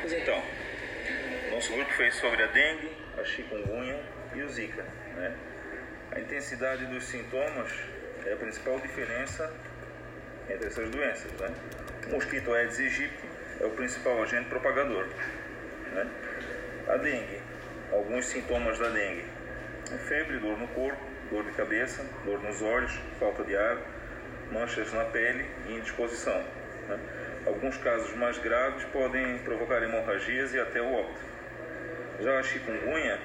Pois então, nosso grupo fez sobre a dengue, a chikungunya e o zika. Né? A intensidade dos sintomas é a principal diferença entre essas doenças. Né? O mosquito Aedes aegypti é o principal agente propagador. Né? A dengue, alguns sintomas da dengue: febre, dor no corpo, dor de cabeça, dor nos olhos, falta de ar, manchas na pele e indisposição. Né? Alguns casos mais graves podem provocar hemorragias e até o óbito. Já a chikungunya,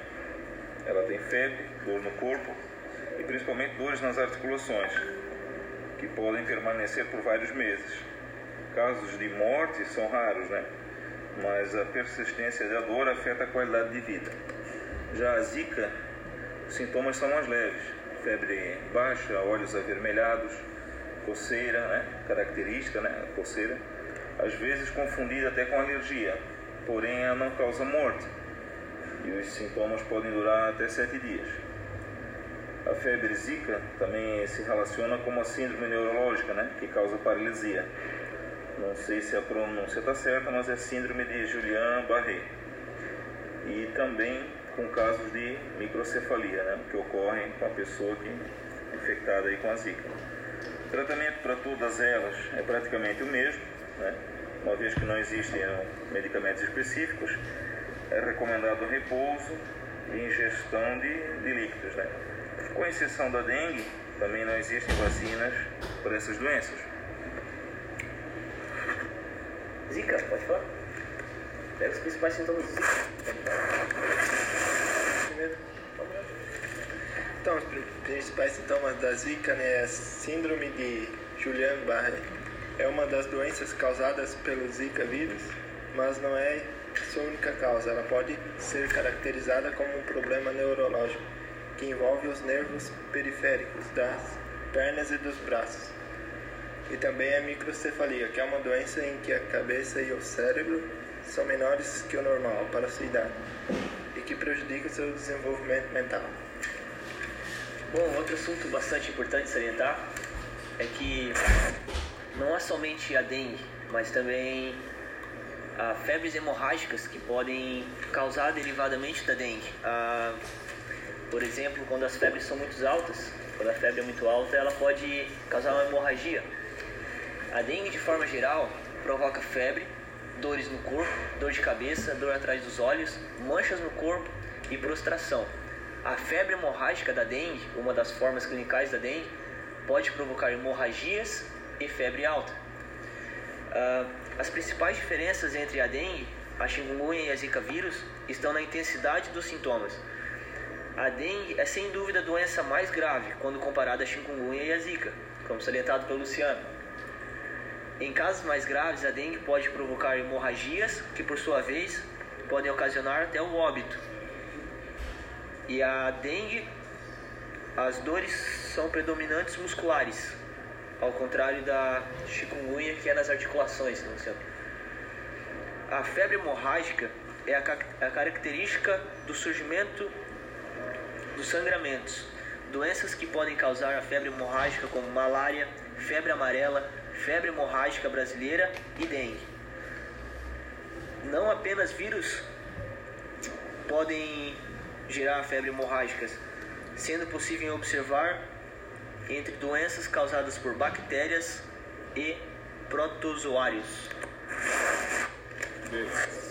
ela tem febre, dor no corpo e principalmente dores nas articulações, que podem permanecer por vários meses. Casos de morte são raros, né? mas a persistência da dor afeta a qualidade de vida. Já a zika, os sintomas são mais leves, febre baixa, olhos avermelhados, coceira, né? característica, né? coceira, às vezes confundida até com alergia, porém ela não causa morte e os sintomas podem durar até sete dias. A febre zika também se relaciona com uma síndrome neurológica, né? que causa paralisia. Não sei se a pronúncia está certa, mas é síndrome de Julian-Barré. E também com casos de microcefalia, né? que ocorrem com a pessoa que é infectada aí com a zika. O tratamento para todas elas é praticamente o mesmo, né? uma vez que não existem medicamentos específicos, é recomendado repouso e ingestão de, de líquidos. Né? Com exceção da dengue, também não existem vacinas para essas doenças. Zika, pode falar? Pega os principais sintomas do Zika. Primeiro. Então, os principais sintomas da Zika né, é a síndrome de Julian-Barré. É uma das doenças causadas pelo Zika vírus, mas não é sua única causa. Ela pode ser caracterizada como um problema neurológico que envolve os nervos periféricos das pernas e dos braços. E também a microcefalia, que é uma doença em que a cabeça e o cérebro são menores que o normal para sua idade e que prejudica o seu desenvolvimento mental. Bom, outro assunto bastante importante salientar é que não é somente a dengue, mas também a febres hemorrágicas que podem causar derivadamente da dengue. Ah, por exemplo, quando as febres são muito altas, quando a febre é muito alta, ela pode causar uma hemorragia. A dengue, de forma geral, provoca febre, dores no corpo, dor de cabeça, dor atrás dos olhos, manchas no corpo e prostração. A febre hemorrágica da dengue, uma das formas clinicais da dengue, pode provocar hemorragias e febre alta. Uh, as principais diferenças entre a dengue, a chikungunya e a zika vírus estão na intensidade dos sintomas. A dengue é sem dúvida a doença mais grave quando comparada à chikungunya e à zika, como salientado pelo Luciano. Em casos mais graves, a dengue pode provocar hemorragias, que por sua vez podem ocasionar até o óbito. E a dengue, as dores são predominantes musculares, ao contrário da chikungunya, que é nas articulações. Luciano. A febre hemorrágica é a, a característica do surgimento dos sangramentos, doenças que podem causar a febre hemorrágica como malária, febre amarela, febre hemorrágica brasileira e dengue. Não apenas vírus podem gerar febre hemorrágicas, sendo possível observar entre doenças causadas por bactérias e protozoários. Beleza.